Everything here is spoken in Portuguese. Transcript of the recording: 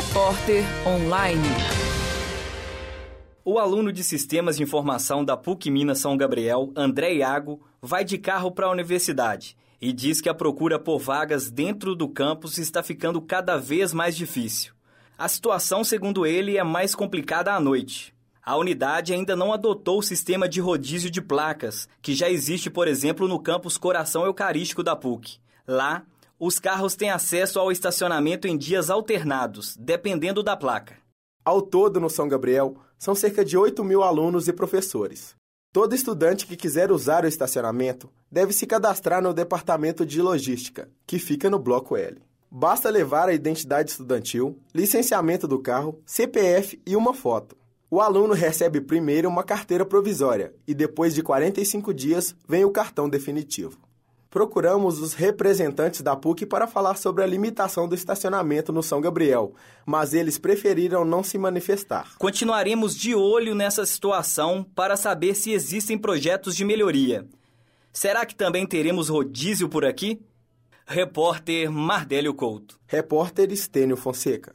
Repórter Online. O aluno de Sistemas de Informação da PUC Minas São Gabriel, André Iago, vai de carro para a universidade e diz que a procura por vagas dentro do campus está ficando cada vez mais difícil. A situação, segundo ele, é mais complicada à noite. A unidade ainda não adotou o sistema de rodízio de placas, que já existe, por exemplo, no campus Coração Eucarístico da PUC. Lá, os carros têm acesso ao estacionamento em dias alternados, dependendo da placa. Ao todo, no São Gabriel, são cerca de 8 mil alunos e professores. Todo estudante que quiser usar o estacionamento deve se cadastrar no departamento de logística, que fica no bloco L. Basta levar a identidade estudantil, licenciamento do carro, CPF e uma foto. O aluno recebe primeiro uma carteira provisória e depois de 45 dias vem o cartão definitivo. Procuramos os representantes da PUC para falar sobre a limitação do estacionamento no São Gabriel, mas eles preferiram não se manifestar. Continuaremos de olho nessa situação para saber se existem projetos de melhoria. Será que também teremos rodízio por aqui? Repórter Mardélio Couto. Repórter Estênio Fonseca.